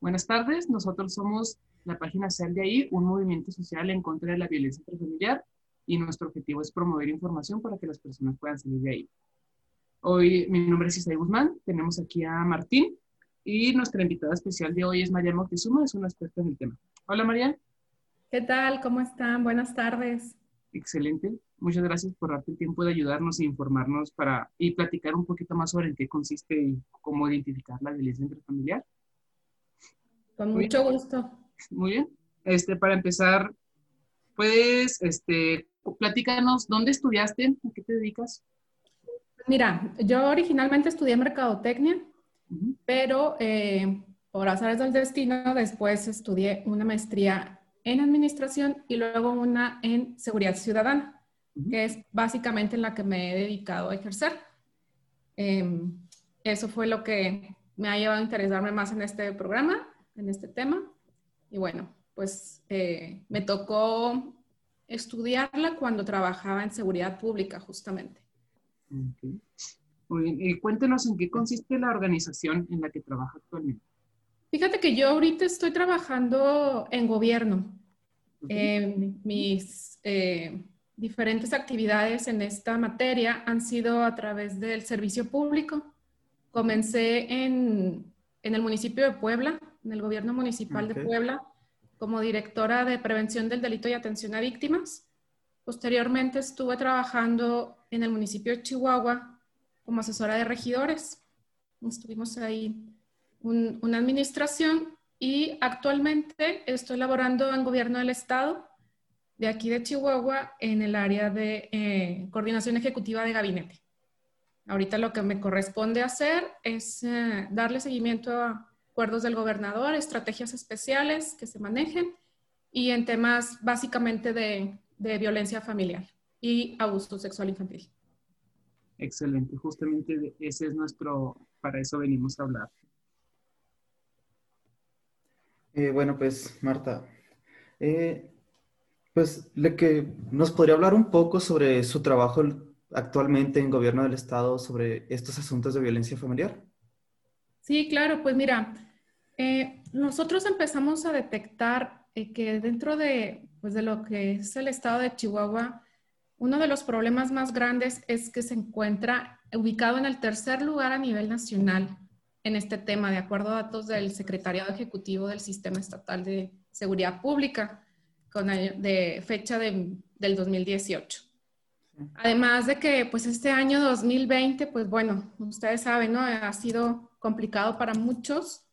Buenas tardes, nosotros somos la página Sal de ahí, un movimiento social en contra de la violencia intrafamiliar y nuestro objetivo es promover información para que las personas puedan salir de ahí. Hoy mi nombre es Isaí Guzmán, tenemos aquí a Martín y nuestra invitada especial de hoy es María Moctezuma, es una experta en el tema. Hola María. ¿Qué tal? ¿Cómo están? Buenas tardes. Excelente. Muchas gracias por darte el tiempo de ayudarnos e informarnos para y platicar un poquito más sobre en qué consiste y cómo identificar la violencia intrafamiliar. Con mucho gusto. Muy bien. Este, para empezar, puedes, este, platícanos, ¿dónde estudiaste? ¿A qué te dedicas? Mira, yo originalmente estudié mercadotecnia, pero eh, por azares del destino después estudié una maestría en administración y luego una en seguridad ciudadana, que es básicamente en la que me he dedicado a ejercer. Em, eso fue lo que me ha llevado a interesarme más en este programa, en este tema. Y bueno, pues eh, me tocó estudiarla cuando trabajaba en seguridad pública, justamente. Muy bien. Y cuéntenos en qué consiste la organización en la que trabaja actualmente. Fíjate que yo ahorita estoy trabajando en gobierno. mis eh, diferentes actividades en esta materia han sido a través del servicio público. Comencé en, en el municipio de Puebla, en el gobierno municipal de Puebla, como directora de prevención del delito y atención a víctimas. Posteriormente estuve trabajando en el municipio de Chihuahua como asesora de regidores. Estuvimos ahí una administración y actualmente estoy laborando en gobierno del estado de aquí de Chihuahua en el área de eh, coordinación ejecutiva de gabinete. Ahorita lo que me corresponde hacer es eh, darle seguimiento a acuerdos del gobernador, estrategias especiales que se manejen y en temas básicamente de, de violencia familiar y abuso sexual infantil. Excelente, justamente ese es nuestro, para eso venimos a hablar. Eh, bueno, pues Marta, eh, pues le que nos podría hablar un poco sobre su trabajo actualmente en gobierno del estado sobre estos asuntos de violencia familiar. Sí, claro, pues mira, eh, nosotros empezamos a detectar que dentro de, pues de lo que es el estado de Chihuahua, uno de los problemas más grandes es que se encuentra ubicado en el tercer lugar a nivel nacional en este tema, de acuerdo a datos del Secretariado Ejecutivo del Sistema Estatal de Seguridad Pública, con, de fecha de, del 2018. Además de que, pues, este año 2020, pues, bueno, ustedes saben, ¿no? Ha sido complicado para muchos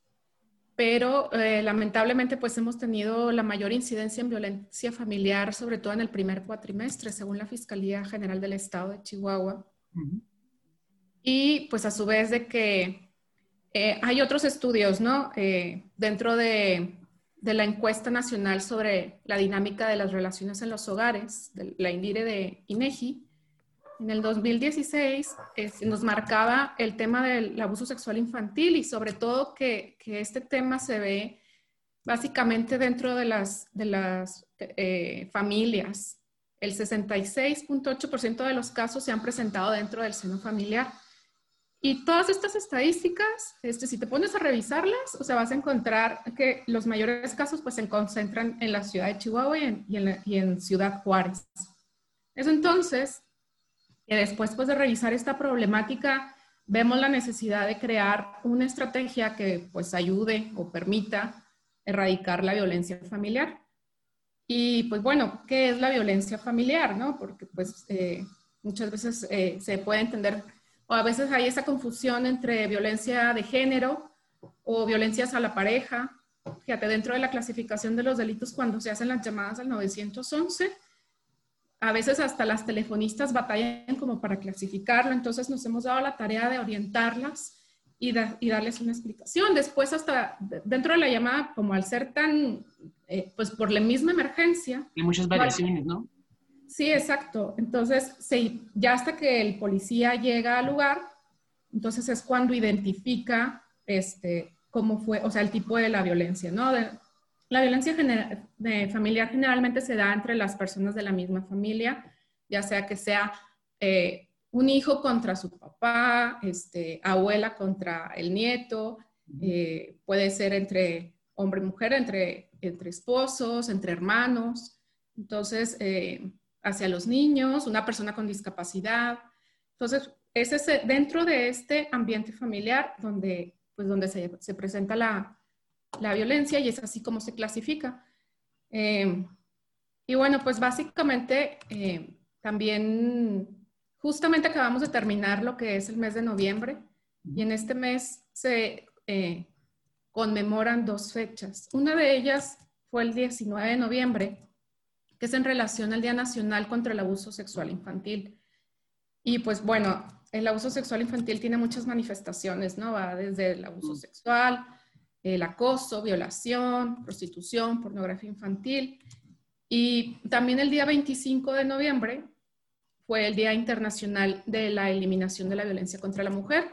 pero eh, lamentablemente pues hemos tenido la mayor incidencia en violencia familiar, sobre todo en el primer cuatrimestre, según la Fiscalía General del Estado de Chihuahua. Y pues a su vez de que eh, hay otros estudios, ¿no? Eh, dentro de, de, la encuesta nacional sobre la dinámica de las relaciones en los hogares, de la INDIRE de INEGI, en el 2016 nos marcaba el tema del abuso sexual infantil y sobre todo que, que este tema se ve básicamente dentro de las, de las eh, familias. El 66.8% de los casos se han presentado dentro del seno familiar. Y todas estas estadísticas, este, si te pones a revisarlas, o sea, vas a encontrar que los mayores casos pues se concentran en la ciudad de Chihuahua y en, y en, y en Ciudad Juárez. Eso entonces que después pues, de revisar esta problemática, vemos la necesidad de crear una estrategia que pues ayude o permita erradicar la violencia familiar. Y pues bueno, ¿qué es la violencia familiar? No? Porque pues eh, muchas veces eh, se puede entender, o a veces hay esa confusión entre violencia de género o violencias a la pareja. Fíjate, dentro de la clasificación de los delitos cuando se hacen las llamadas al 911, a veces hasta las telefonistas batallan como para clasificarlo, entonces nos hemos dado la tarea de orientarlas y, y darles una explicación. Después hasta dentro de la llamada, como al ser tan, eh, pues por la misma emergencia. Hay muchas variaciones, ¿no? Sí, exacto. Entonces, sí, ya hasta que el policía llega al lugar, entonces es cuando identifica este, cómo fue, o sea, el tipo de la violencia, ¿no? La violencia familiar generalmente se da entre las personas de la misma familia, ya sea que sea eh, un hijo contra su papá, este, abuela contra el nieto, eh, puede ser entre hombre y mujer, entre, entre esposos, entre hermanos, entonces, eh, hacia los niños, una persona con discapacidad. Entonces, es ese, dentro de este ambiente familiar donde, pues, donde se, se presenta la, la, violencia y es así como se clasifica. Eh, y bueno, pues básicamente eh, también, justamente acabamos de terminar lo que es el mes de noviembre y en este mes se conmemoran dos fechas. Una de ellas fue el 19 de noviembre, que es en relación al Día Nacional contra el Abuso Sexual Infantil. Y pues bueno, el abuso sexual infantil tiene muchas manifestaciones, ¿no? Va desde el abuso mm. sexual, el acoso, violación, prostitución, pornografía infantil. Y también el día 25 de noviembre fue el Día Internacional de la Eliminación de la Violencia contra la Mujer,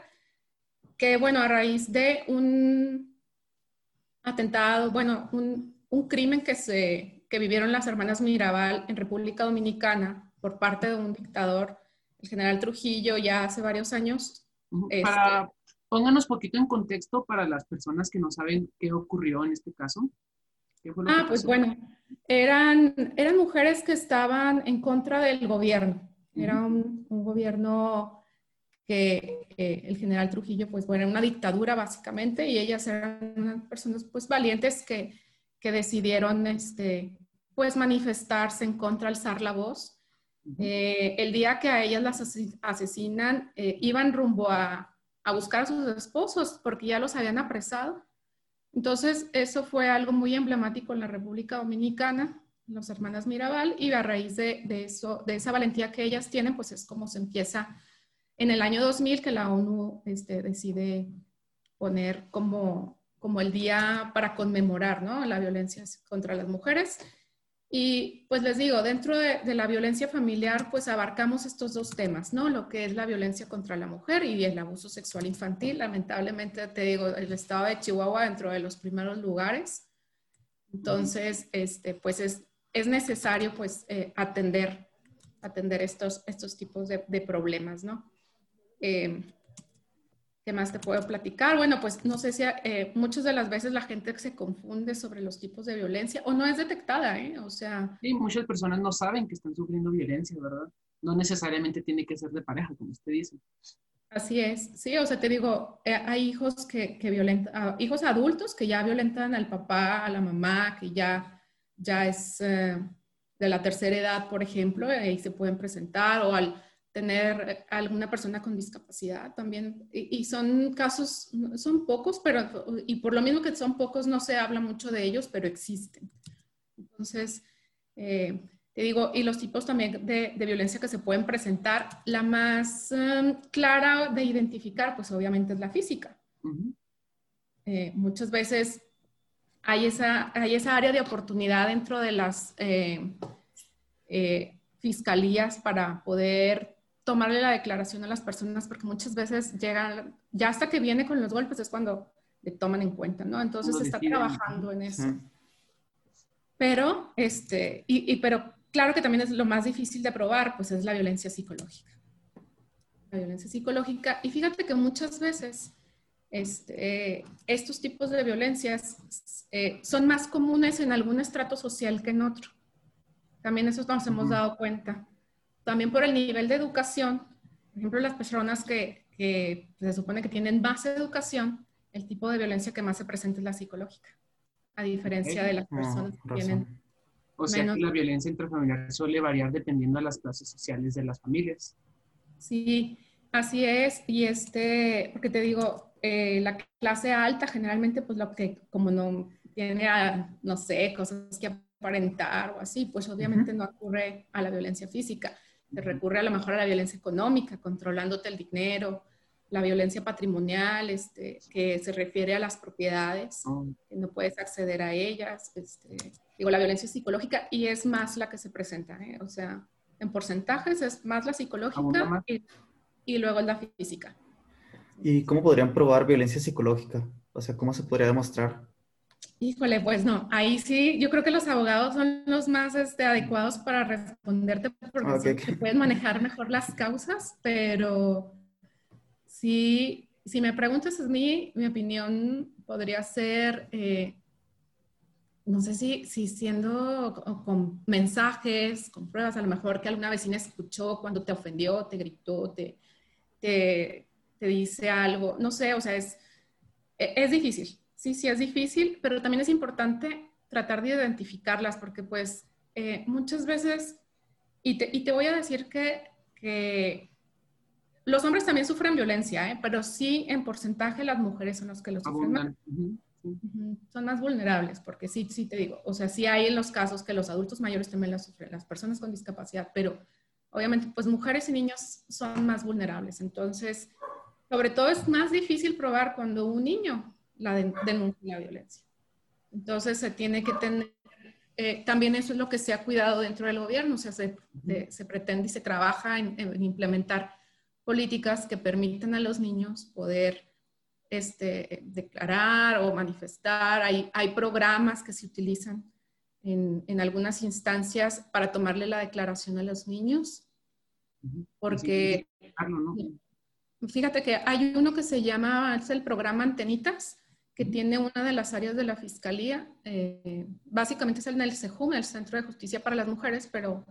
que bueno, a raíz de un atentado, bueno, un, un crimen que, se, que vivieron las hermanas Mirabal en República Dominicana por parte de un dictador, el general Trujillo, ya hace varios años. Para, este, pónganos poquito en contexto para las personas que no saben qué ocurrió en este caso. ah, pues bueno, eran, eran mujeres que estaban en contra del gobierno. Era un, un gobierno que el general Trujillo, pues bueno, era una dictadura básicamente y ellas eran personas pues valientes que, que decidieron este, pues manifestarse en contra, alzar la voz. Eh, el día que a ellas las asesinan, eh, iban rumbo a, a, buscar a sus esposos porque ya los habían apresado. Entonces, eso fue algo muy emblemático en la República Dominicana, las hermanas Mirabal, y a raíz de, eso, de esa valentía que ellas tienen, pues es como se empieza en el año 2000 que la ONU este, decide poner como, como el día para conmemorar ¿no? la violencia contra las mujeres. Y pues les digo, dentro de, la violencia familiar, pues abarcamos estos dos temas, ¿no? Lo que es la violencia contra la mujer y el abuso sexual infantil. Lamentablemente, te digo, el estado de Chihuahua dentro de los primeros lugares. Entonces, este, pues es, es necesario pues eh, atender, atender estos, estos tipos de, de problemas, ¿no? Eh, ¿Qué más te puedo platicar? Bueno, pues no sé si eh, muchas de las veces la gente se confunde sobre los tipos de violencia o no es detectada, ¿eh? O sea... Sí, muchas personas no saben que están sufriendo violencia, ¿verdad? No necesariamente tiene que ser de pareja, como usted dice. Así es, sí, o sea, te digo, eh, hay hijos que, que violentan, ah, hijos adultos que ya violentan al papá, a la mamá, que ya, ya es de la tercera edad, por ejemplo, y se pueden presentar, o al tener alguna persona con discapacidad también. Y, son casos, son pocos, pero, y por lo mismo que son pocos, no se habla mucho de ellos, pero existen. Entonces, eh, te digo, y los tipos también de, violencia que se pueden presentar, la más um, clara de identificar, pues obviamente es la física. Eh, muchas veces hay esa, hay esa área de oportunidad dentro de las eh, fiscalías para poder tomarle la declaración a las personas porque muchas veces llegan, ya hasta que viene con los golpes es cuando le toman en cuenta, ¿no? Entonces está trabajando en eso. Pero, este, y, pero claro que también es lo más difícil de probar, pues es la violencia psicológica. La violencia psicológica. Y fíjate que muchas veces este, estos tipos de violencias eh, son más comunes en algún estrato social que en otro. También eso nos hemos dado cuenta también por el nivel de educación, por ejemplo, las personas que, se supone que tienen más educación, el tipo de violencia que más se presenta es la psicológica, a diferencia de las personas que tienen... O sea que la violencia intrafamiliar suele variar dependiendo de las clases sociales de las familias. Sí, así es. Y este, porque te digo, eh, la clase alta generalmente, pues lo que como no tiene, no sé, cosas que aparentar o así, pues obviamente no ocurre a la violencia física se recurre a lo mejor a la violencia económica, controlándote el dinero, la violencia patrimonial, este, que se refiere a las propiedades, oh. que no puedes acceder a ellas, este, digo, la violencia psicológica, y es más la que se presenta, ¿eh? o sea, en porcentajes es más la psicológica y, y, luego la física. ¿Y cómo podrían probar violencia psicológica? O sea, ¿cómo se podría demostrar? Híjole, pues no, ahí sí, yo creo que los abogados son los más este, adecuados para responderte porque pueden manejar mejor las causas, pero sí, si me preguntas a mí, mi opinión podría ser, eh, no sé si, si siendo con mensajes, con pruebas, a lo mejor que alguna vecina escuchó cuando te ofendió, te gritó, te, te, te dice algo, no sé, o sea, es, e, es difícil, sí, sí es difícil, pero también es importante tratar de identificarlas porque pues eh, muchas veces, y te, y te, voy a decir que, que, los hombres también sufren violencia, ¿eh? pero sí en porcentaje las mujeres son las que lo sufren más. Son más vulnerables, porque sí, sí te digo, o sea, sí hay en los casos que los adultos mayores también las sufren, las personas con discapacidad, pero obviamente, pues mujeres y niños son más vulnerables. Entonces, sobre todo es más difícil probar cuando un niño la denuncia la violencia. Entonces, se tiene que tener, eh, también eso es lo que se ha cuidado dentro del gobierno, o sea, se, se pretende y se trabaja en, en implementar políticas que permiten a los niños poder este, declarar o manifestar. Hay, hay programas que se utilizan en, en, algunas instancias para tomarle la declaración a los niños. Porque, fíjate que hay uno que se llama, es el programa Antenitas, que tiene una de las áreas de la Fiscalía. Eh, básicamente es el el CEJUM, el Centro de Justicia para las Mujeres, pero,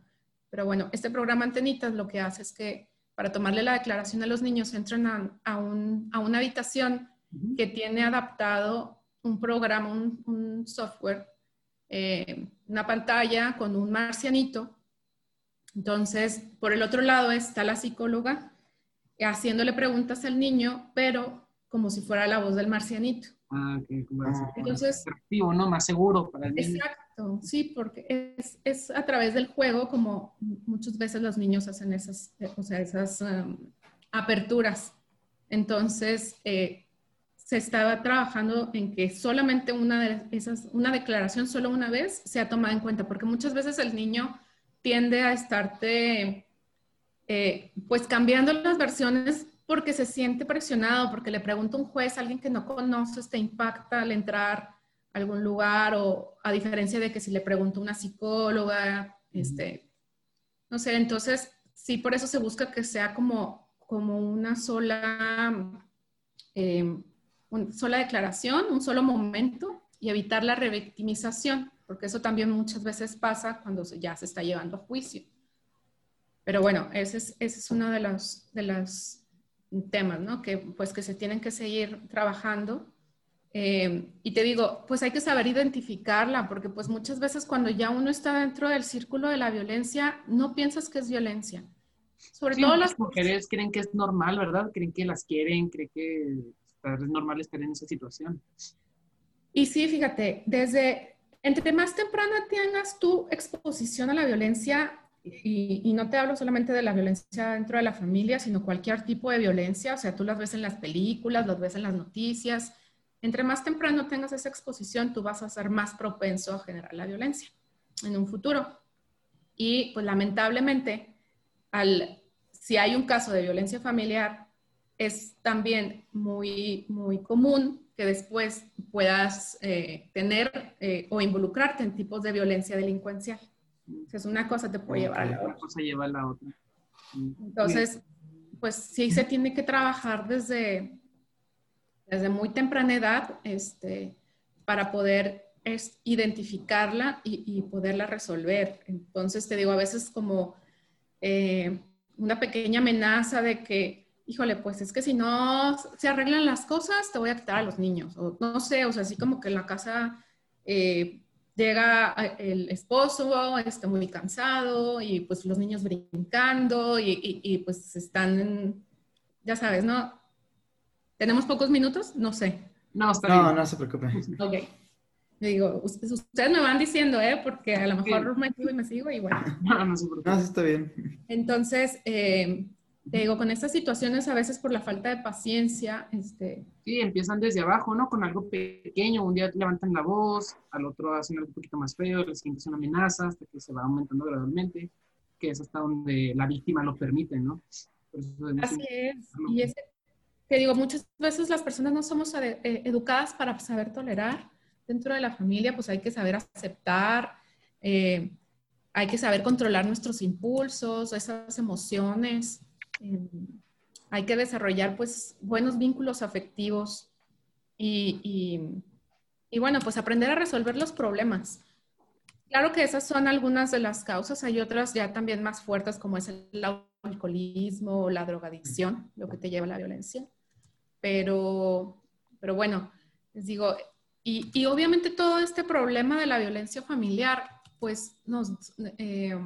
pero bueno, este programa Antenitas lo que hace es que para tomarle la declaración a los niños, entran a, a, un, a una habitación que tiene adaptado un programa, un, software, eh, una pantalla con un marcianito. Entonces, por el otro lado está la psicóloga haciéndole preguntas al niño, pero como si fuera la voz del marcianito. Ah, que como Entonces, atractivo, ¿no? Más seguro para el niño. Exacto, sí, porque es, es, a través del juego como muchas veces los niños hacen esas, o sea, esas um, aperturas. Entonces, eh, se estaba trabajando en que solamente una de esas, una declaración solo una vez sea tomada en cuenta, porque muchas veces el niño tiende a estarte, eh, pues cambiando las versiones porque se siente presionado, porque le pregunta un juez alguien que no conoces, te impacta al entrar a algún lugar o a diferencia de que si le pregunta una psicóloga, este, no sé, entonces sí, por eso se busca que sea como, como una sola, eh, una sola declaración, un solo momento y evitar la revictimización, porque eso también muchas veces pasa cuando ya se está llevando a juicio. Pero bueno, ese es, ese es uno de los, de los temas, ¿no? Que pues que se tienen que seguir trabajando. Eh, y te digo, pues hay que saber identificarla, porque pues muchas veces cuando ya uno está dentro del círculo de la violencia, no piensas que es violencia. Sobre todo las mujeres creen que es normal, ¿verdad? Creen que las quieren, creen que es normal estar en esa situación. Y sí, fíjate, desde entre más temprana tengas tu exposición a la violencia, y, no te hablo solamente de la violencia dentro de la familia, sino cualquier tipo de violencia, o sea, tú las ves en las películas, las ves en las noticias. Entre más temprano tengas esa exposición, tú vas a ser más propenso a generar la violencia en un futuro. Y pues lamentablemente, si hay un caso de violencia familiar, es también muy, muy común que después puedas eh, tener eh, o involucrarte en tipos de violencia delincuencial es una cosa te puede llevar a la otra. Una cosa lleva a la otra. Entonces, pues sí se tiene que trabajar desde, desde muy temprana edad este, para poder es, identificarla y, poderla resolver. Entonces, te digo, a veces como eh, una pequeña amenaza de que, híjole, pues es que si no se arreglan las cosas, te voy a quitar a los niños. O no sé, o sea, así como que en la casa... Eh, llega el esposo, está muy cansado y pues los niños brincando y, y, pues están, ya sabes, ¿no? ¿Tenemos pocos minutos? No sé. No, no, no se preocupe. Ok. digo, ustedes me van diciendo, ¿eh? Porque a lo mejor me sigo y me sigo y bueno. No, no se preocupe. No, sí está bien. Entonces, eh, te digo, con estas situaciones a veces por la falta de paciencia, este... Sí, empiezan desde abajo, ¿no? Con algo pequeño, un día levantan la voz, al otro hacen algo un poquito más feo, el siguiente es una amenaza, hasta que se va aumentando gradualmente, que es hasta donde la víctima lo permite, ¿no? Así es, y ese, te digo, muchas veces las personas no somos eh, educadas para saber tolerar dentro de la familia, pues hay que saber aceptar, eh, hay que saber controlar nuestros impulsos, esas emociones, Em, hay que desarrollar pues buenos vínculos afectivos y, y bueno, pues aprender a resolver los problemas. Claro que esas son algunas de las causas, hay otras ya también más fuertes como es el alcoholismo o la drogadicción, lo que te lleva a la violencia. Pero, pero bueno, les digo, y, y obviamente todo este problema de la violencia familiar, pues nos, eh,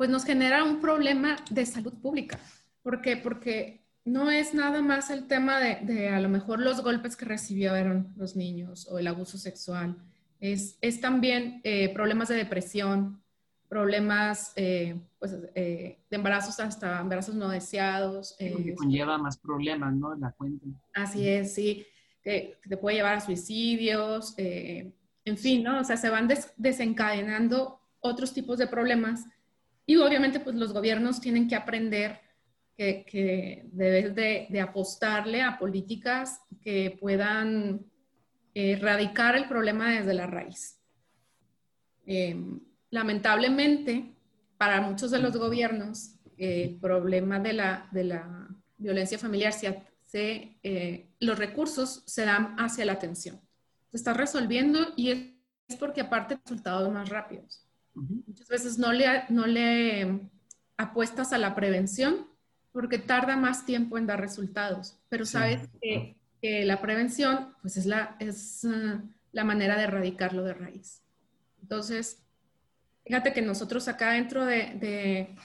pues nos genera un problema de salud pública. ¿Por qué? Porque no es nada más el tema de, de a lo mejor los golpes que recibieron los niños o el abuso sexual es, es también eh, problemas de depresión, problemas eh, pues, eh, de embarazos hasta embarazos no deseados. que conlleva más problemas, ¿no? La cuenta. Así es, sí. Que, te puede llevar a suicidios, en fin, ¿no? O sea, se van desencadenando otros tipos de problemas y obviamente pues los gobiernos tienen que aprender que, que debes de, apostarle a políticas que puedan erradicar el problema desde la raíz. Em, lamentablemente, para muchos de los gobiernos, el problema de la, de la violencia familiar, se, se eh, los recursos se dan hacia la atención. Se está resolviendo y es, porque aparte resultados más rápidos. Muchas veces no le, no le apuestas a la prevención porque tarda más tiempo en dar resultados, pero sabes que que la prevención pues es, la, es uh, la manera de erradicarlo de raíz. Entonces, fíjate que nosotros acá dentro de,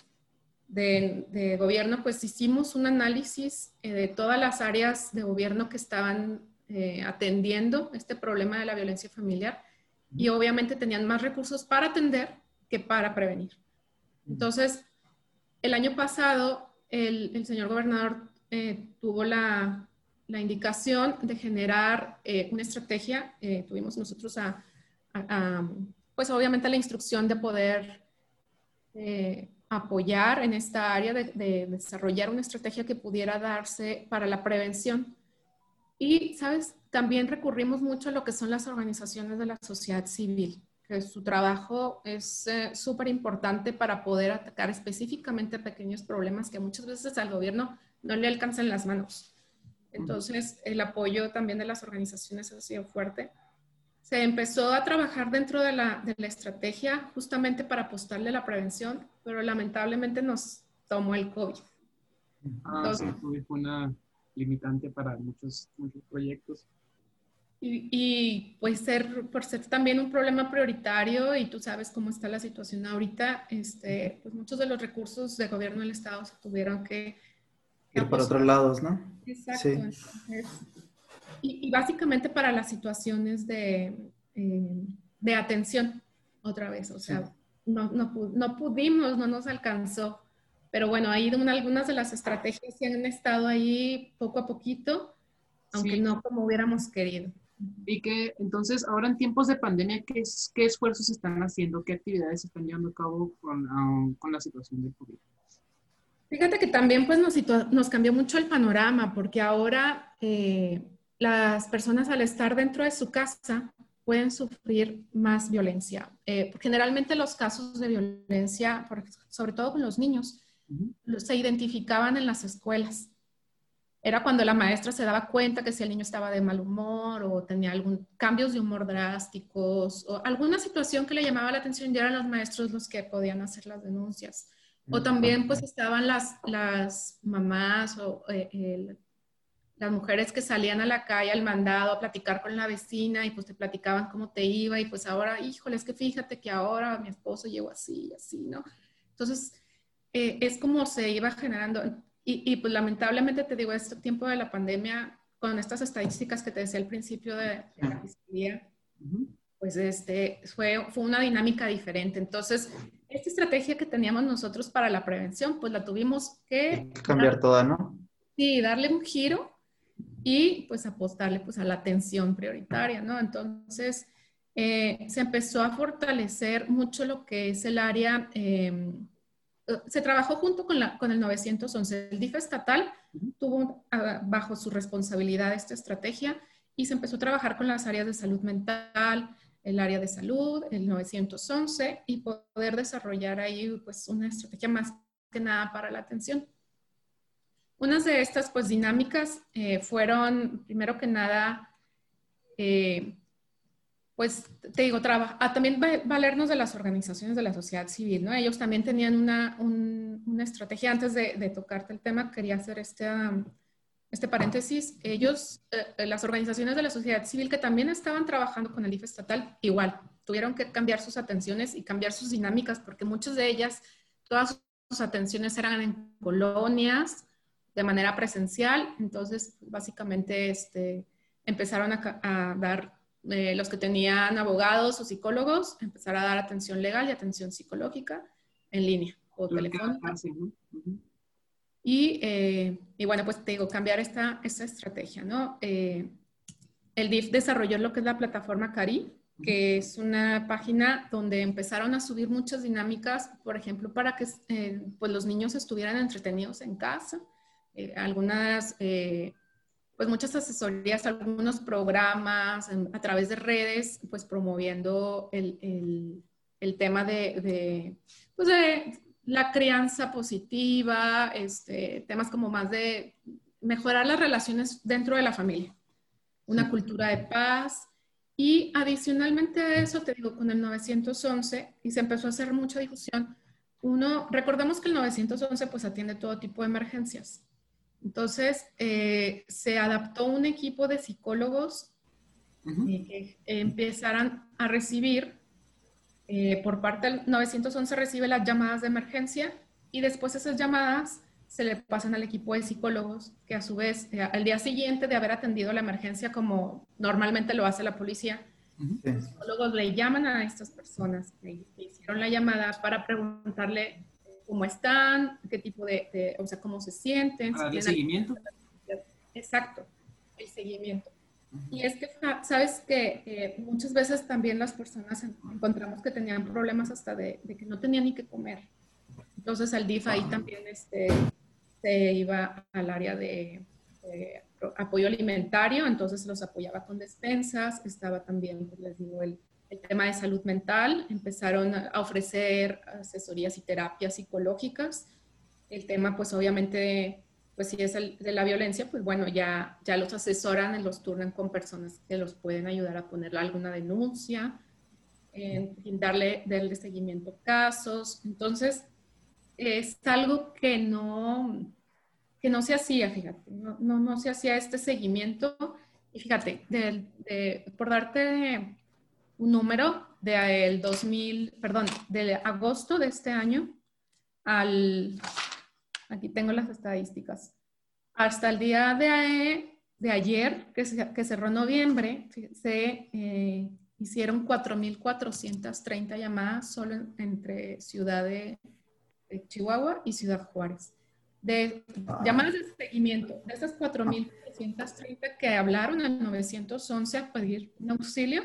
de, de, gobierno pues hicimos un análisis eh, de todas las áreas de gobierno que estaban eh, atendiendo este problema de la violencia familiar y obviamente tenían más recursos para atender que para prevenir. Entonces, el año pasado el, el señor gobernador eh, tuvo la, la indicación de generar eh, una estrategia, eh, tuvimos nosotros a, pues obviamente la instrucción de poder apoyar en esta área, de, desarrollar una estrategia que pudiera darse para la prevención. Y, ¿sabes? También recurrimos mucho a lo que son las organizaciones de la sociedad civil, que su trabajo es súper importante para poder atacar específicamente pequeños problemas que muchas veces al gobierno no le alcanzan las manos. Entonces, el apoyo también de las organizaciones ha sido fuerte. Se empezó a trabajar dentro de la, de la estrategia justamente para apostarle a la prevención, pero lamentablemente nos tomó el COVID. Ah, sí, fue una limitante para muchos, muchos proyectos. Y, y, pues ser, por ser también un problema prioritario y tú sabes cómo está la situación ahorita, este, pues muchos de los recursos de gobierno del Estado se tuvieron que ir por otros lados, ¿no? Exacto. y, básicamente para las situaciones de, eh, de atención, otra vez, o sea, no, no, no, pudimos, no nos alcanzó, pero bueno, ahí algunas de las estrategias que han estado ahí poco a poquito, aunque no como hubiéramos querido. Y que entonces, ahora en tiempos de pandemia, ¿qué, qué esfuerzos están haciendo? ¿Qué actividades están llevando a cabo con, um, con la situación del COVID? Fíjate que también pues nos, nos cambió mucho el panorama porque ahora eh, las personas al estar dentro de su casa pueden sufrir más violencia. Eh, generalmente los casos de violencia, sobre todo con los niños, se identificaban en las escuelas. Era cuando la maestra se daba cuenta que si el niño estaba de mal humor o tenía algún cambios de humor drásticos o alguna situación que le llamaba la atención, ya eran los maestros los que podían hacer las denuncias. O también pues estaban las, las mamás o eh, las mujeres que salían a la calle al mandado a platicar con la vecina y pues te platicaban cómo te iba y pues ahora, híjole, es que fíjate que ahora mi esposo llegó así y así, ¿no? Entonces, eh, es como se iba generando y, y, pues lamentablemente te digo, este tiempo de la pandemia, con estas estadísticas que te decía al principio de, la fiscalía, pues este, fue, fue una dinámica diferente. Entonces, esta estrategia que teníamos nosotros para la prevención, pues la tuvimos que... Cambiar toda, ¿no? Sí, darle un giro y pues apostarle pues a la atención prioritaria, ¿no? Entonces, eh, se empezó a fortalecer mucho lo que es el área, em, se trabajó junto con, la, con el 911, el DIF estatal tuvo bajo su responsabilidad esta estrategia y se empezó a trabajar con las áreas de salud mental, el área de salud, el 911 y poder desarrollar ahí pues una estrategia más que nada para la atención. Unas de estas pues dinámicas eh, fueron primero que nada eh, pues te digo, trabaja, ah, también valernos de las organizaciones de la sociedad civil, ¿no? Ellos también tenían una, una estrategia, antes de, de, tocarte el tema, quería hacer este, este paréntesis, ellos, eh, las organizaciones de la sociedad civil que también estaban trabajando con el IFE estatal, igual, tuvieron que cambiar sus atenciones y cambiar sus dinámicas, porque muchas de ellas, todas sus atenciones eran en colonias, de manera presencial, entonces básicamente este, empezaron a dar eh, los que tenían abogados o psicólogos, empezar a dar atención legal y atención psicológica en línea o telefónica. Y, eh, y, bueno, pues te digo, cambiar esta, esta estrategia, ¿no? Eh, el DIF desarrolló lo que es la plataforma CARI, que es una página donde empezaron a subir muchas dinámicas, por ejemplo, para que pues los niños estuvieran entretenidos en casa, algunas pues muchas asesorías, algunos programas a través de redes, pues promoviendo el, tema de, pues de la crianza positiva, este, temas como más de mejorar las relaciones dentro de la familia, una cultura de paz. Y adicionalmente a eso, te digo, con el 911, y se empezó a hacer mucha difusión, uno, recordemos que el 911 pues atiende todo tipo de emergencias. Entonces, eh, se adaptó un equipo de psicólogos eh, que empezaran a recibir, eh, por parte del 911 recibe las llamadas de emergencia y después esas llamadas se le pasan al equipo de psicólogos que a su vez, al día siguiente de haber atendido la emergencia como normalmente lo hace la policía, los psicólogos le llaman a estas personas que hicieron la llamada para preguntarle cómo están, qué tipo de, o sea, cómo se sienten. el seguimiento. Exacto, el seguimiento. Y es que, sabes que eh, muchas veces también las personas encontramos que tenían problemas hasta de, que no tenían ni qué comer. Entonces al DIF ahí también este, se iba al área de, de, apoyo alimentario, entonces los apoyaba con despensas, estaba también, pues les digo, el, el tema de salud mental, empezaron a ofrecer asesorías y terapias psicológicas. El tema, pues obviamente, pues si es el, de la violencia, pues bueno, ya, ya los asesoran los turnan con personas que los pueden ayudar a ponerle alguna denuncia, en, darle, darle seguimiento a casos. Entonces, es algo que no, que no se hacía, fíjate, no, no, no se hacía este seguimiento. Y fíjate, de, por darte un número del 2000, perdón, de agosto de este año al, aquí tengo las estadísticas, hasta el día de, de ayer, que, que cerró noviembre, se eh, hicieron 4.430 llamadas solo entre Ciudad de, Chihuahua y Ciudad Juárez. De llamadas de seguimiento, de esas 4.430 que hablaron al 911 a pedir un auxilio,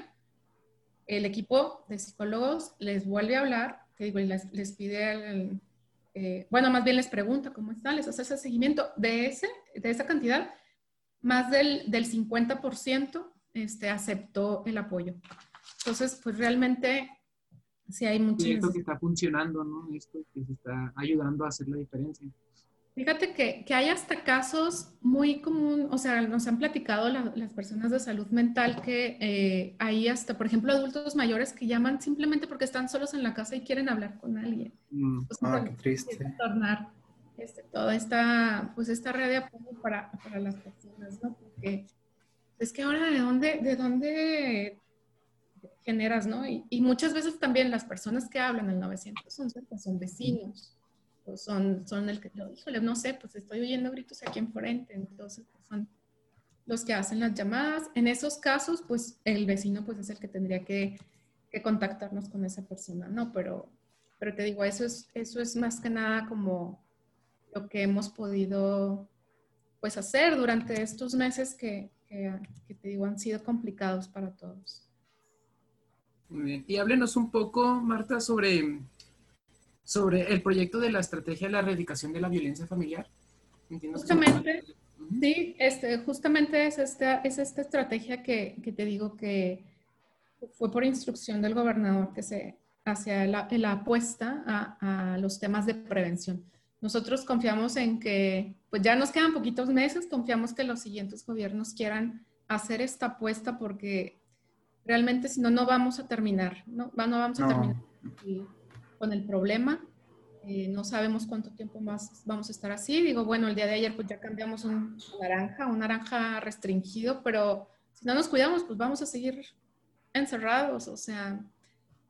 el equipo de psicólogos les vuelve a hablar, les, les pide, eh, bueno, más bien les pregunta cómo están, les hace ese seguimiento. De, ese, de esa cantidad, más del, del 50% este, aceptó el apoyo. Entonces, pues realmente sí hay mucho. esto que está funcionando, ¿no? Esto que se está ayudando a hacer la diferencia. Fíjate que, que, hay hasta casos muy común, o sea, nos han platicado las personas de salud mental que eh, hay hasta, por ejemplo, adultos mayores que llaman simplemente porque están solos en la casa y quieren hablar con alguien. Mm. ah, qué triste. Tornar este, toda esta, pues esta red de apoyo para, para, las personas, ¿no? Porque es que ahora de dónde, de dónde generas, ¿no? Y, y muchas veces también las personas que hablan el 911 pues son vecinos son, son el que, híjole, no sé, pues estoy oyendo gritos aquí enfrente, entonces pues, son los que hacen las llamadas. En esos casos, pues el vecino pues es el que tendría que, que contactarnos con esa persona, ¿no? Pero, pero te digo, eso es, eso es más que nada como lo que hemos podido pues hacer durante estos meses que, que, que te digo han sido complicados para todos. Muy bien. Y háblenos un poco, Marta, sobre sobre el proyecto de la estrategia de la erradicación de la violencia familiar. Justamente, sí, este, justamente es esta, es esta estrategia que, que, te digo que fue por instrucción del gobernador que se hace la, la apuesta a, a, los temas de prevención. Nosotros confiamos en que, pues ya nos quedan poquitos meses, confiamos que los siguientes gobiernos quieran hacer esta apuesta porque realmente si no, no vamos a terminar, no, no vamos a terminar con el problema. Eh, no sabemos cuánto tiempo más vamos a estar así. Digo, bueno, el día de ayer pues ya cambiamos un naranja, un naranja restringido, pero si no nos cuidamos, pues vamos a seguir encerrados, o sea,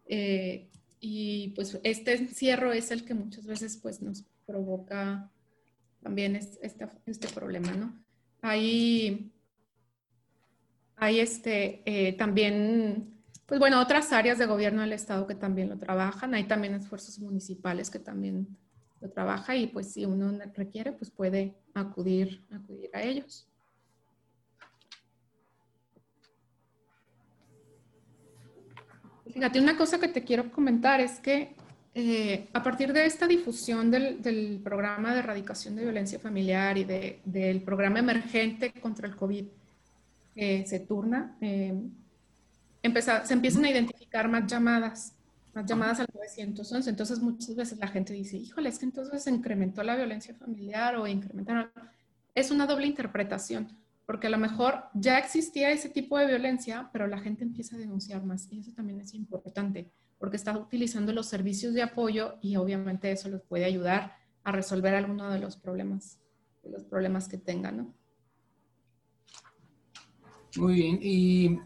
eh, y pues este encierro es el que muchas veces pues nos provoca también este, este problema, ¿no? Hay, hay este, eh, también, pues bueno, otras áreas de gobierno del Estado que también lo trabajan, hay también esfuerzos municipales que también lo trabajan y pues si uno requiere, pues puede acudir, acudir a ellos. Fíjate, una cosa que te quiero comentar es que eh, a partir de esta difusión del, programa de erradicación de violencia familiar y del programa emergente contra el COVID que se turna, eh, se empiezan a identificar más llamadas, más llamadas al 911. Entonces muchas veces la gente dice, híjole, es que entonces se incrementó la violencia familiar o incrementaron. Es una doble interpretación porque a lo mejor ya existía ese tipo de violencia, pero la gente empieza a denunciar más y eso también es importante, porque está utilizando los servicios de apoyo y obviamente eso les puede ayudar a resolver alguno de los problemas, los problemas que tengan, ¿no? Muy bien, y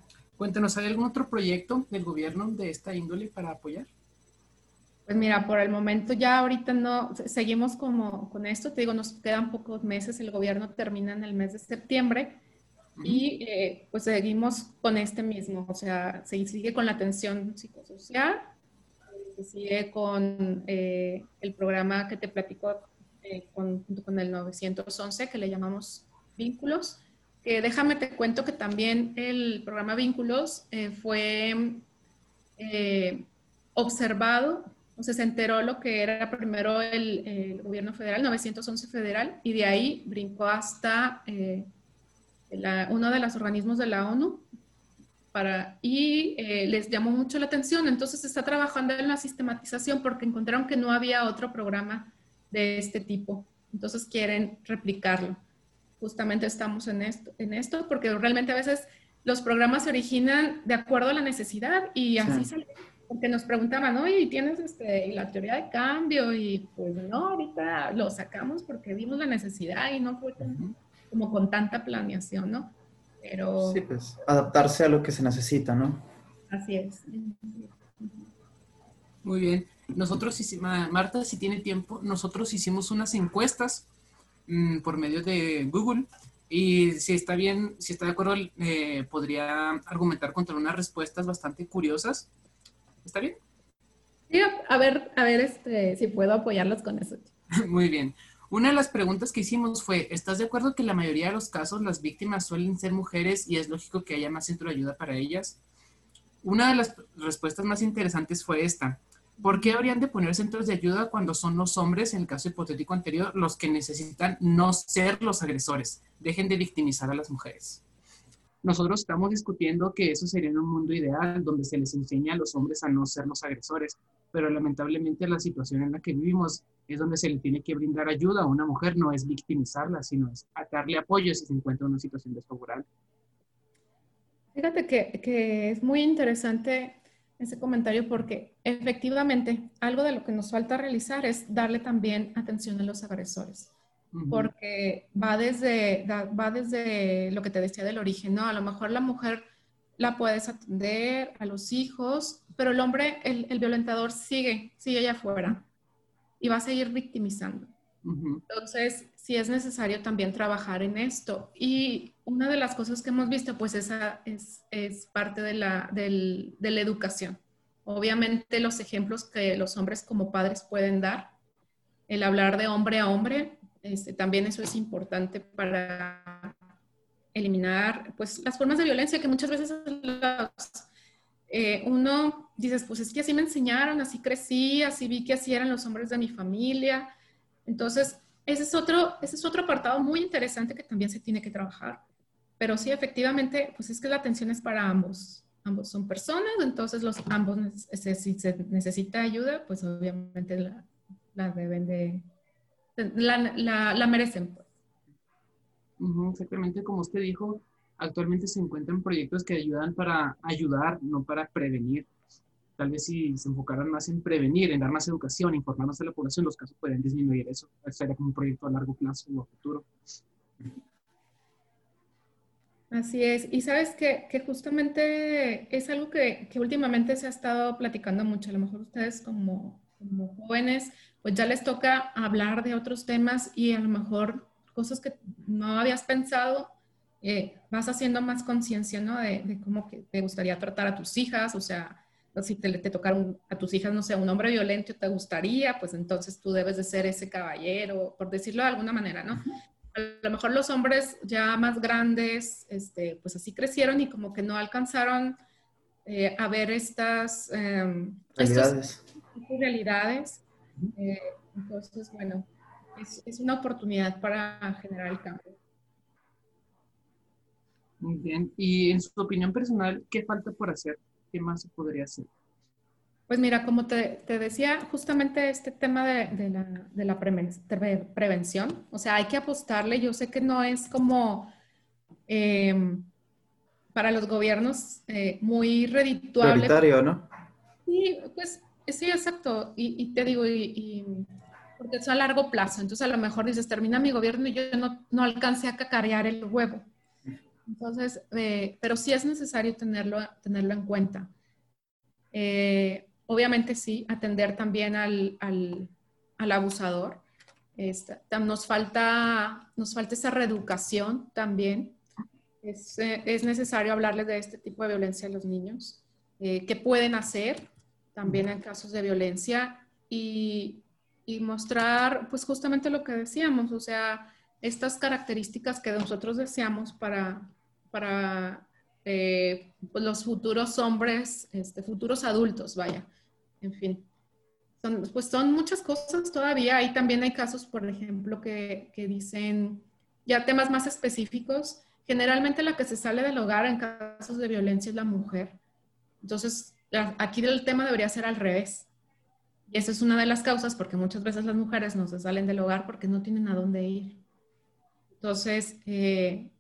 cuéntanos, ¿hay algún otro proyecto del gobierno de esta índole para apoyar? Pues mira, por el momento ya ahorita no, seguimos como con esto, te digo, nos quedan pocos meses, el gobierno termina en el mes de septiembre y eh, pues seguimos con este mismo, o sea, se sigue con la atención psicosocial, se sigue con eh, el programa que te platico eh, con, junto con el 911 que le llamamos Vínculos, que déjame te cuento que también el programa Vínculos fue observado o sea, se enteró lo que era primero el, gobierno federal, 911 federal, y de ahí brincó hasta eh, uno de los organismos de la ONU para, y eh, les llamó mucho la atención. Entonces está trabajando en la sistematización porque encontraron que no había otro programa de este tipo. Entonces quieren replicarlo. Justamente estamos en esto, en esto porque realmente a veces los programas se originan de acuerdo a la necesidad y así sale porque nos preguntaban, oye, ¿tienes este, la teoría de cambio? Y pues no, ahorita lo sacamos porque vimos la necesidad y no fue como con tanta planeación, ¿no? Pero... Sí, pues adaptarse a lo que se necesita, ¿no? Así es. Muy bien. Nosotros, Marta, si tiene tiempo, nosotros hicimos unas encuestas mm, por medio de Google y si está bien, si está de acuerdo, eh, podría argumentar contra unas respuestas bastante curiosas ¿Está bien? Sí, a ver, a ver este, si puedo apoyarlos con eso. Muy bien. Una de las preguntas que hicimos fue, ¿estás de acuerdo que en la mayoría de los casos las víctimas suelen ser mujeres y es lógico que haya más centro de ayuda para ellas? Una de las respuestas más interesantes fue esta. ¿Por qué habrían de poner centros de ayuda cuando son los hombres, en el caso hipotético anterior, los que necesitan no ser los agresores? Dejen de victimizar a las mujeres. Nosotros estamos discutiendo que eso sería en un mundo ideal donde se les enseña a los hombres a no ser los agresores, pero lamentablemente la situación en la que vivimos es donde se le tiene que brindar ayuda a una mujer, no es victimizarla, sino es darle apoyo si se encuentra en una situación desfavorable. Fíjate que, que es muy interesante ese comentario porque efectivamente algo de lo que nos falta realizar es darle también atención a los agresores porque va desde, va desde lo que te decía del origen, ¿no? A lo mejor la mujer la puedes atender, a los hijos, pero el hombre, el, violentador sigue, sigue allá afuera y va a seguir victimizando. Entonces, sí es necesario también trabajar en esto. Y una de las cosas que hemos visto, pues esa es, es parte de la, del, de educación. Obviamente los ejemplos que los hombres como padres pueden dar, el hablar de hombre a hombre, este, también eso es importante para eliminar pues, las formas de violencia que muchas veces eh, uno dices, pues es que así me enseñaron, así crecí, así vi que así eran los hombres de mi familia. Entonces, ese es otro, ese es otro apartado muy interesante que también se tiene que trabajar. Pero sí, efectivamente, pues es que la atención es para ambos. Ambos son personas, entonces los ambos, si se necesita ayuda, pues obviamente la, deben de, la, la, merecen. Pues. exactamente como usted dijo, actualmente se encuentran proyectos que ayudan para ayudar, no para prevenir. Tal vez si se enfocaran más en prevenir, en dar más educación, informar más a la población, los casos pueden disminuir. Eso sería como un proyecto a largo plazo o a futuro. Así es. Y sabes que, que justamente es algo que, que, últimamente se ha estado platicando mucho. A lo mejor ustedes como, como jóvenes, pues ya les toca hablar de otros temas y a lo mejor cosas que no habías pensado eh, vas haciendo más conciencia, ¿no? De, cómo que te gustaría tratar a tus hijas, o sea, si te, te tocaron a tus hijas, no sé, un hombre violento te gustaría, pues entonces tú debes de ser ese caballero, por decirlo de alguna manera, ¿no? A lo mejor los hombres ya más grandes, este, pues así crecieron y como que no alcanzaron eh, a ver estas em, realidades. realidades. Eh, entonces, bueno, es, es una oportunidad para generar el cambio. Muy bien. Y en su opinión personal, ¿qué falta por hacer? ¿Qué más se podría hacer? Pues mira, como te, te decía, justamente este tema de, de la, de la prevención, o sea, hay que apostarle. Yo sé que no es como em, para los gobiernos eh, muy redituable. Prioritario, ¿no? Sí, pues sí, exacto. Y, y te digo, y, porque es a largo plazo. Entonces a lo mejor dices, termina mi gobierno y yo no, no alcancé a cacarear el huevo. Entonces, eh, pero sí es necesario tenerlo, tenerlo en cuenta. Eh, obviamente sí, atender también al, al, al abusador. Este, nos, falta, nos falta esa reeducación también. Es, eh, es, necesario hablarles de este tipo de violencia a los niños. ¿Qué pueden hacer también en casos de violencia? Y, y mostrar, pues justamente lo que decíamos, o sea, estas características que nosotros deseamos para, para eh, pues, los futuros hombres, este, futuros adultos, vaya, en fin. Son, pues son muchas cosas todavía. Ahí también hay casos, por ejemplo, que, que dicen ya temas más específicos. Generalmente la que se sale del hogar en casos de violencia es la mujer. Entonces, aquí el tema debería ser al revés. Y esa es una de las causas porque muchas veces las mujeres no se salen del hogar porque no tienen a dónde ir. Entonces, eh,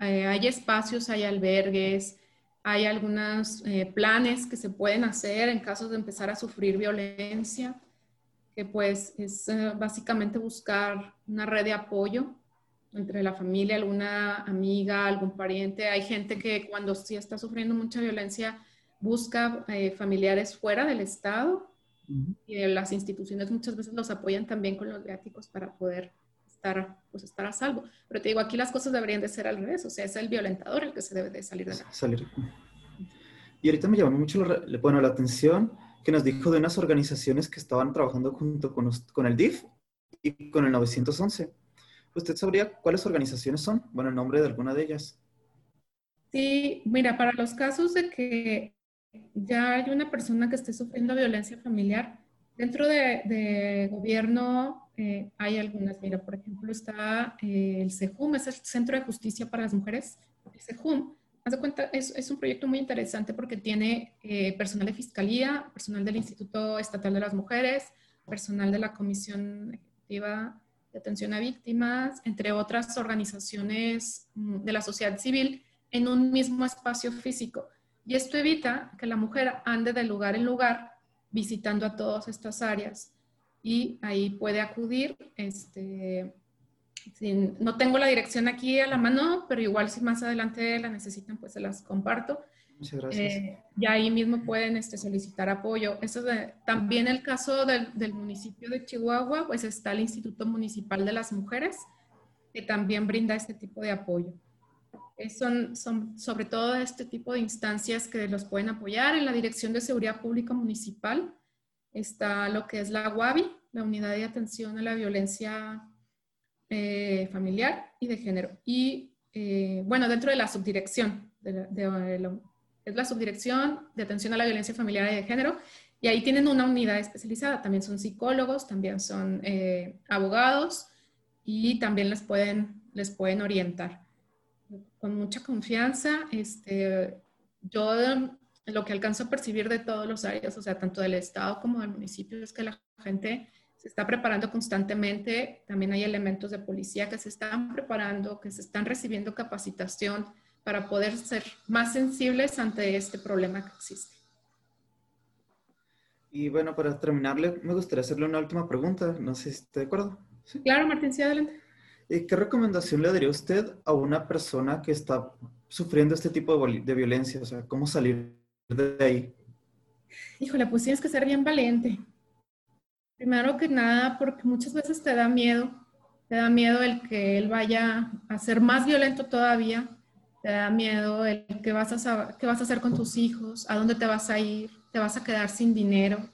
eh, hay espacios, hay albergues, hay algunos eh, planes que se pueden hacer en caso de empezar a sufrir violencia, que pues es eh, básicamente buscar una red de apoyo entre la familia, alguna amiga, algún pariente. Hay gente que cuando sí está sufriendo mucha violencia busca familiares fuera del Estado y las instituciones muchas veces los apoyan también con los viáticos para poder estar, pues, estar a salvo. Pero te digo, aquí las cosas deberían de ser al revés, o sea, es el violentador el que se debe de salir de la Salir. Y ahorita me llamó mucho la, bueno, la atención que nos dijo de unas organizaciones que estaban trabajando junto con, con el DIF y con el 911. ¿Usted sabría cuáles organizaciones son? Bueno, el nombre de alguna de ellas. Sí, mira, para los casos de que ya hay una persona que esté sufriendo violencia familiar, dentro de, de gobierno eh, hay algunas, mira, por ejemplo, está eh, el CEJUM, es el Centro de Justicia para las Mujeres. El CEJUM, haz de cuenta, es, un proyecto muy interesante porque tiene eh, personal de fiscalía, personal del Instituto Estatal de las Mujeres, personal de la Comisión Ejecutiva de Atención a Víctimas, entre otras organizaciones mm, de la sociedad civil, en un mismo espacio físico. Y esto evita que la mujer ande de lugar en lugar visitando a todas estas áreas y ahí puede acudir. Este, no tengo la dirección aquí a la mano, pero igual si más adelante la necesitan, pues se las comparto. Muchas gracias. Eh, y ahí mismo pueden este, solicitar apoyo. Eso de, también el caso del, del, municipio de Chihuahua, pues está el Instituto Municipal de las Mujeres, que también brinda este tipo de apoyo. son, son sobre todo este tipo de instancias que los pueden apoyar en la Dirección de Seguridad Pública Municipal está lo que es la UAVI, la Unidad de Atención a la Violencia eh, Familiar y de Género. Y eh, bueno, dentro de la subdirección, es la subdirección de atención a la violencia familiar y de género, y ahí tienen una unidad especializada, también son psicólogos, también son eh, abogados y también les pueden, les pueden orientar. Con mucha confianza, este, yo lo que alcanzo a percibir de todos los áreas, o sea, tanto del Estado como del municipio, es que la gente se está preparando constantemente. También hay elementos de policía que se están preparando, que se están recibiendo capacitación para poder ser más sensibles ante este problema que existe. Y bueno, para terminarle, me gustaría hacerle una última pregunta. No sé si está de acuerdo. Claro, Martín, sí, adelante. ¿Qué recomendación le daría usted a una persona que está sufriendo este tipo de, de violencia? O sea, ¿cómo salir de ahí? Híjole, pues tienes que ser bien valiente. Primero que nada, porque muchas veces te da miedo, te da miedo el que él vaya a ser más violento todavía, te da miedo el que vas a, qué vas a hacer con tus hijos, a dónde te vas a ir, te vas a quedar sin dinero,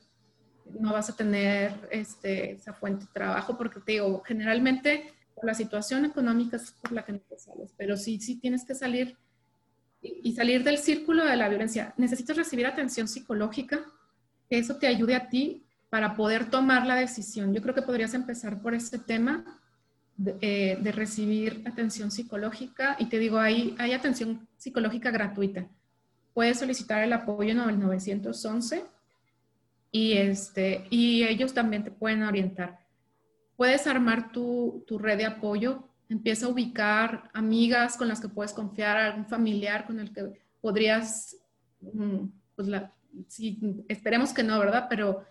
no vas a tener este, esa fuente de trabajo, porque te digo, generalmente la situación económica es por la que no te sales, pero sí, sí tienes que salir y salir del círculo de la violencia. Necesitas recibir atención psicológica, que eso te ayude a ti para poder tomar la decisión. Yo creo que podrías empezar por este tema de, eh, recibir atención psicológica y te digo, hay, hay atención psicológica gratuita. Puedes solicitar el apoyo en el 911 y, este, y ellos también te pueden orientar. Puedes armar tu, tu red de apoyo empieza a ubicar amigas con las que puedes confiar, algún familiar con el que podrías, mm, pues la, esperemos que no, ¿verdad? Pero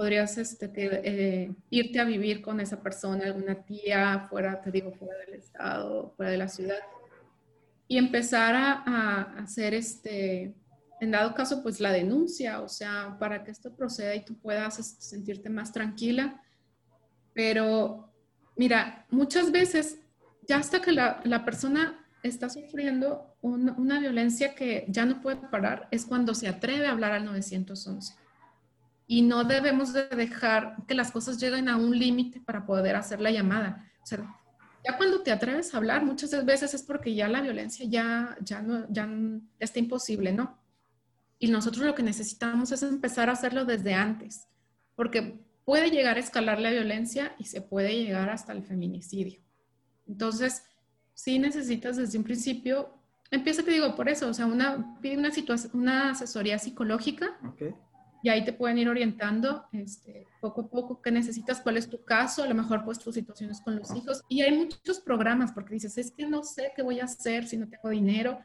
podrías este, eh, irte a vivir con esa persona, alguna tía fuera, te digo, fuera del estado, fuera de la ciudad, y empezar a, hacer este, en dado caso, pues la denuncia, o sea, para que esto proceda y tú puedas este, sentirte más tranquila. Pero Mira, muchas veces, ya hasta que la, persona está sufriendo una, violencia que ya no puede parar, es cuando se atreve a hablar al 911. Y no debemos de dejar que las cosas lleguen a un límite para poder hacer la llamada. O sea, ya cuando te atreves a hablar, muchas veces es porque ya la violencia ya, ya, no, ya está imposible, ¿no? Y nosotros lo que necesitamos es empezar a hacerlo desde antes, porque puede llegar a escalar la violencia y se puede llegar hasta el feminicidio. Entonces, si necesitas desde un principio, empieza, te digo, por eso, o sea, una, pide una, una asesoría psicológica y ahí te pueden ir orientando este, poco a poco qué necesitas, cuál es tu caso, a lo mejor pues tus situaciones con los hijos. Y hay muchos programas porque dices, es que no sé qué voy a hacer si no tengo dinero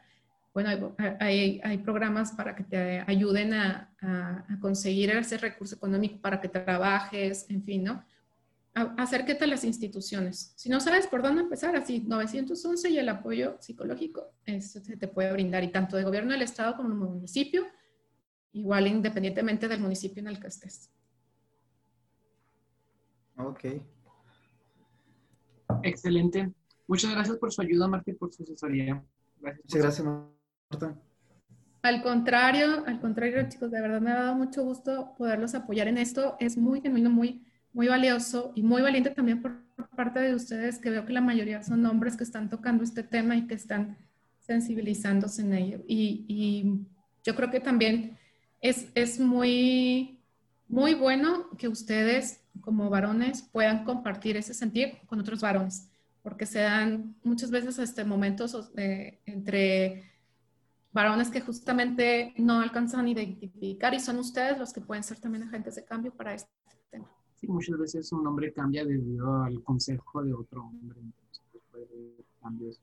bueno, hay, hay, programas para que te ayuden a, a, conseguir ese recurso económico para que trabajes, en fin, ¿no? acérquete a las instituciones. Si no sabes por dónde empezar, así 911 y el apoyo psicológico eso se te puede brindar, y tanto de gobierno del Estado como del municipio, igual independientemente del municipio en el que estés. Ok. Excelente. Muchas gracias por su ayuda, Martín, por su asesoría. Gracias. Muchas gracias, al contrario, al contrario, chicos, de verdad me ha dado mucho gusto poderlos apoyar en esto. Es muy genuino, muy, muy valioso y muy valiente también por parte de ustedes, que veo que la mayoría son hombres que están tocando este tema y que están sensibilizándose en ello. Y, yo creo que también es, es muy, muy bueno que ustedes como varones puedan compartir ese sentir con otros varones, porque se dan muchas veces este, momentos eh, entre varones que justamente no alcanzan a identificar y son ustedes los que pueden ser también agentes de cambio para este tema. Sí, muchas veces un hombre cambia debido al consejo de otro hombre, entonces puede cambios.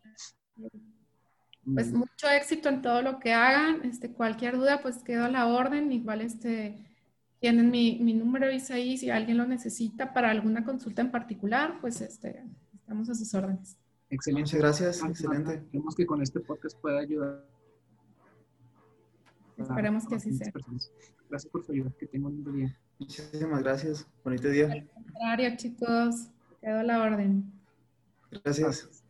Pues mucho éxito en todo lo que hagan, este, cualquier duda pues quedo a la orden, igual este, tienen mi, mi número ahí si alguien lo necesita para alguna consulta en particular, pues este, estamos a sus órdenes. Excelente. Muchas gracias, excelente. Esperemos que con este podcast pueda ayudar Esperemos que así sea. Gracias por su ayuda. Que tengan un buen día. Muchísimas gracias. Bonito día. Al contrario, chicos. Quedo a la orden. Gracias.